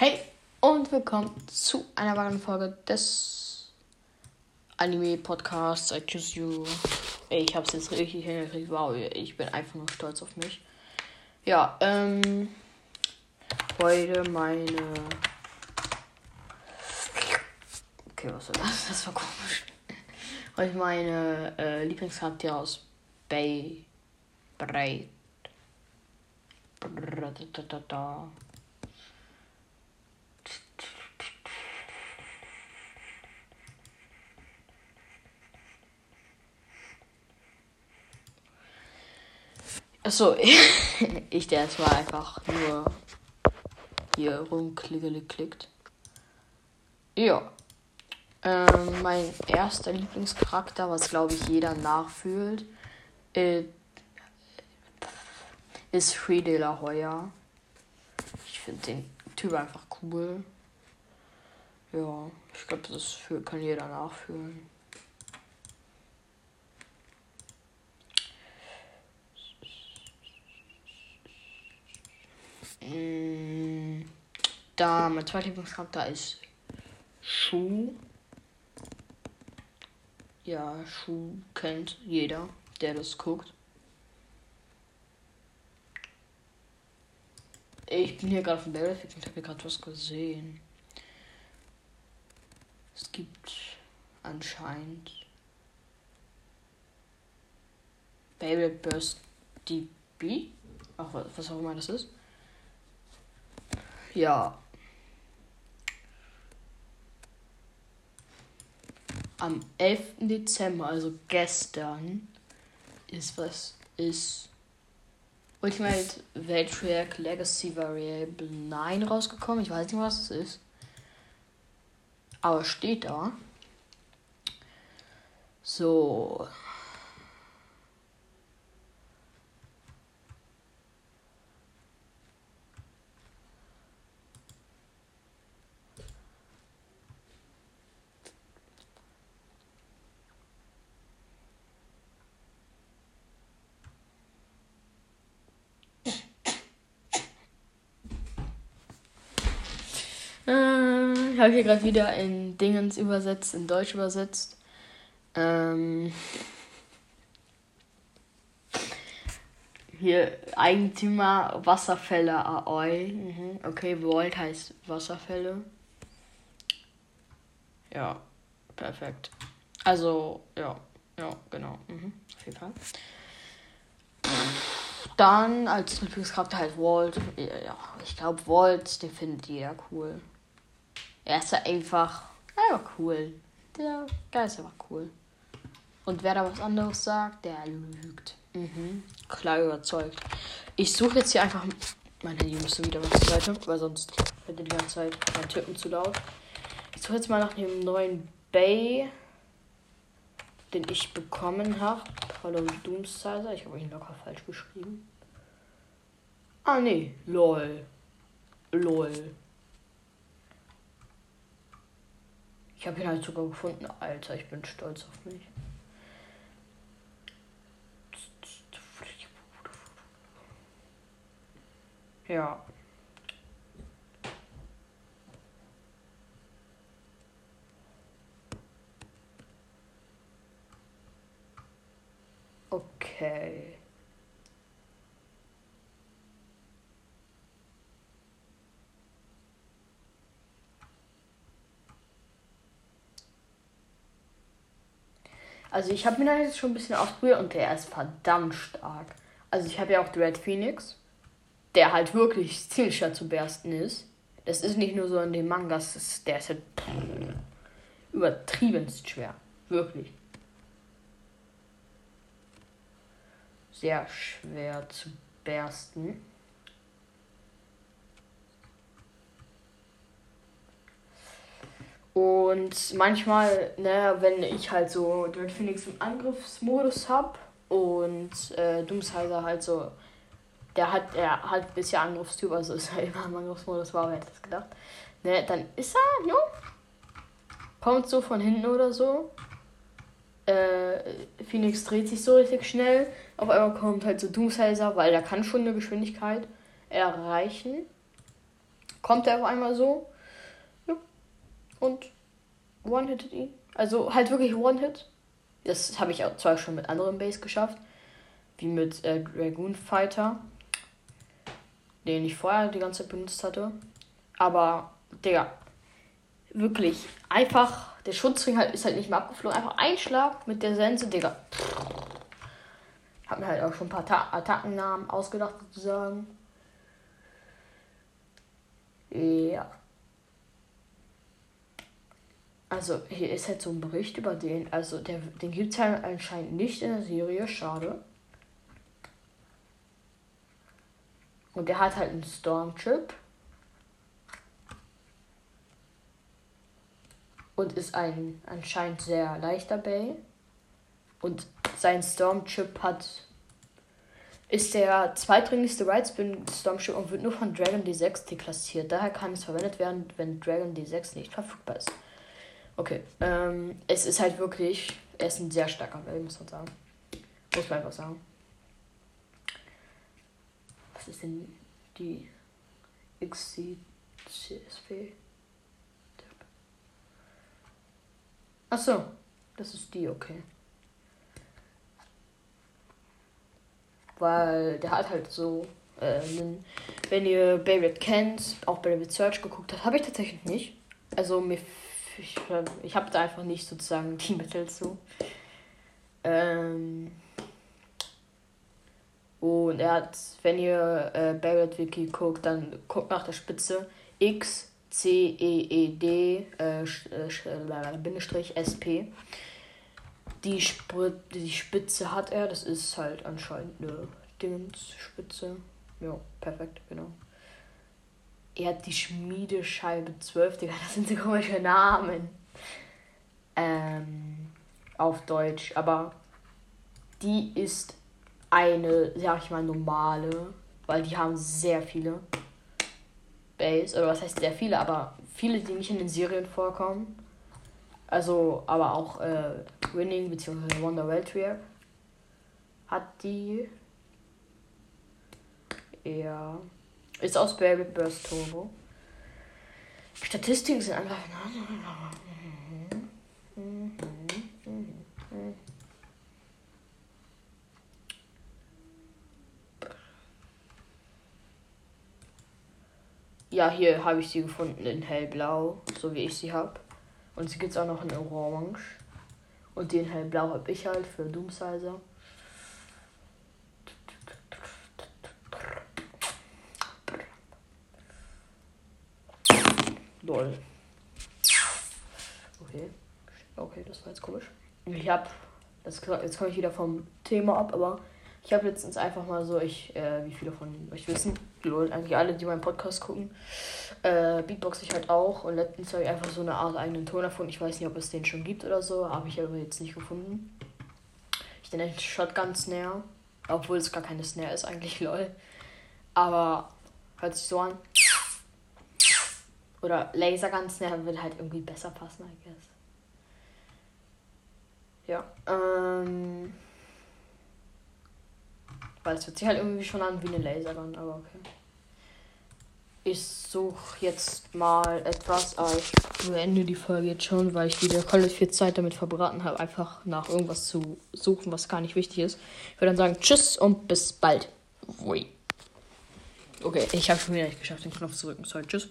Hey und willkommen zu einer weiteren Folge des Anime-Podcasts I Choose You. Ich hab's jetzt richtig hingekriegt. Wow, ich bin einfach nur stolz auf mich. Ja, ähm. Heute meine. Okay, was war das? Das war komisch. Heute meine äh, Lieblingscharaktere aus Bay. Breit. Da. Achso, ich der jetzt mal einfach nur hier rumklickt. Ja. Ähm, mein erster Lieblingscharakter, was glaube ich jeder nachfühlt, äh, ist Free De La Hoya. Ich finde den Typ einfach cool. Ja, ich glaube, das kann jeder nachfühlen. Da mein zweiter Lieblingscharakter ist Schuh. Ja, Schuh kennt jeder, der das guckt. Ich bin hier gerade von Battlefield und habe gerade was gesehen. Es gibt anscheinend Baby Burst DB. Ach, was auch immer das ist. Ja. Am 11. Dezember, also gestern, ist was ist Ultimate Weltwerk Legacy Variable 9 rausgekommen. Ich weiß nicht, was es ist. Aber steht da. So. Ich habe hier gerade wieder in Dingens übersetzt, in Deutsch übersetzt. Ähm, hier Eigentümer Wasserfälle Aoi. Mhm. Okay, Vault heißt Wasserfälle. Ja, perfekt. Also, ja, ja, genau. Mhm. Auf jeden Fall. Dann als Lieblingscharakter halt Walt. Ja, ich glaube, Walt, den findet jeder cool. Er ist einfach, einfach cool. Der Geist ist einfach cool. Und wer da was anderes sagt, der lügt. Mhm. Klar überzeugt. Ich suche jetzt hier einfach. Mein Handy müsste wieder was zur Seite, weil sonst wird die ganze Zeit mein Tippen zu laut. Ich suche jetzt mal nach dem neuen Bay, den ich bekommen habe. Hallo Doomsizer. Ich habe ihn locker falsch geschrieben. Ah, nee. Lol. Lol. Ich habe ihn halt sogar gefunden. Alter, ich bin stolz auf mich. Ja. Okay. Also ich habe mir da jetzt schon ein bisschen ausprobiert und der ist verdammt stark. Also ich habe ja auch Red Phoenix, der halt wirklich ziemlich schwer zu bersten ist. Das ist nicht nur so in den Mangas, der ist halt übertriebenst schwer. Wirklich. Sehr schwer zu bersten. Und manchmal, ne, wenn ich halt so Dread Phoenix im Angriffsmodus hab und äh, Doomsizer halt so, der hat, er hat bisher Angriffstyp, also ist er immer im Angriffsmodus war, wer hätte das gedacht. Ne, dann ist er, jo, kommt so von hinten oder so. Äh, Phoenix dreht sich so richtig schnell. Auf einmal kommt halt so Doomsizer, weil der kann schon eine Geschwindigkeit erreichen. kommt er auf einmal so. Und one-hittet ihn. Also halt wirklich One-Hit. Das habe ich auch zwar schon mit anderen Base geschafft. Wie mit äh, Dragoon Fighter. Den ich vorher die ganze Zeit benutzt hatte. Aber, Digga. Wirklich. Einfach. Der Schutzring halt, ist halt nicht mehr abgeflogen. Einfach ein Schlag mit der Sense, Digga. Hab mir halt auch schon ein paar Ta Attackennamen ausgedacht, sozusagen. Ja. Also, hier ist halt so ein Bericht über den. Also, der, den gibt es halt anscheinend nicht in der Serie. Schade. Und der hat halt einen Stormtrip. Und ist ein anscheinend sehr leichter Bay. Und sein Stormtrip hat. Ist der zweitdringlichste Rightspin Stormtrip und wird nur von Dragon D6 deklassiert. Daher kann es verwendet werden, wenn Dragon D6 nicht verfügbar ist. Okay. Ähm, es ist halt wirklich. Er ist ein sehr starker Bay, muss man sagen. Muss man einfach sagen. Was ist denn die XCSP? Achso, das ist die, okay. Weil der hat halt so, äh, wenn ihr Barrett kennt, auch Barrett Search geguckt habt, habe ich tatsächlich nicht. Also mir, ich, ich habe da einfach nicht sozusagen die Mittel zu. Ähm, und er hat, wenn ihr äh, Barrett Wiki guckt, dann guckt nach der Spitze X C E E D äh, äh, Bindestrich S P. Die, Sp die Spitze hat er, das ist halt anscheinend eine Dingensspitze. Ja, perfekt, genau. Er hat die Schmiedescheibe 12, Digga, das sind so komische Namen. Ähm, auf Deutsch, aber die ist eine, sag ich mal, normale, weil die haben sehr viele Base, oder was heißt sehr viele, aber viele, die nicht in den Serien vorkommen. Also, aber auch äh, Winning bzw. Wonder Weltwerk hat die. Ja. Ist aus Baby Burst Turbo. Statistiken sind einfach. Ja, hier habe ich sie gefunden in hellblau, so wie ich sie habe. Und sie gibt es auch noch in orange. Und den hellblau habe ich halt für Doomsizer. Lol. Okay. Okay, das war jetzt komisch. Ich habe, jetzt komme ich wieder vom Thema ab, aber ich habe letztens einfach mal so, ich, äh, wie viele von euch wissen, lol, eigentlich alle, die meinen Podcast gucken, äh, Beatbox ich halt auch. Und letztens habe ich einfach so eine Art eigenen Ton erfunden. Ich weiß nicht, ob es den schon gibt oder so, habe ich aber jetzt nicht gefunden. Ich nenne Shotgun Snare, obwohl es gar keine Snare ist, eigentlich lol. Aber hört sich so an. Oder Lasergun Snare würde halt irgendwie besser passen, I guess. Ja, ähm. Weil es hört sich halt irgendwie schon an wie eine Lasergun, aber okay. Ich suche jetzt mal etwas, aber ich beende die Folge jetzt schon, weil ich wieder voll viel Zeit damit verbraten habe, einfach nach irgendwas zu suchen, was gar nicht wichtig ist. Ich würde dann sagen Tschüss und bis bald. Okay, ich habe schon wieder nicht geschafft, den Knopf zu drücken. Sorry, tschüss.